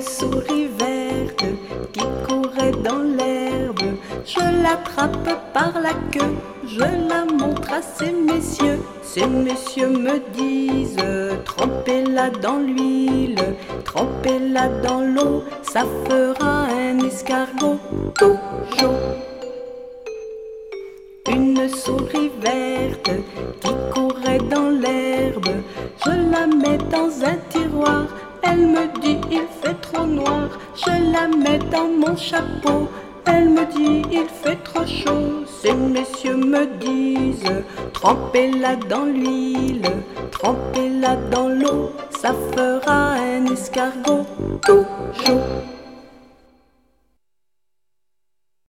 souris verte qui courait dans l'herbe. Je l'attrape par la queue, je la montre à ces messieurs. Ces messieurs me disent trempez-la dans l'huile, trempez-la dans l'eau, ça fera un escargot chaud. Une souris verte qui courait dans l'herbe, je la mets dans un tiroir. Elle me dit il fait trop noir, je la mets dans mon chapeau. Elle me dit il fait trop chaud. Ces messieurs me disent trempez-la dans l'huile, trempez-la dans l'eau, ça fera un escargot chaud.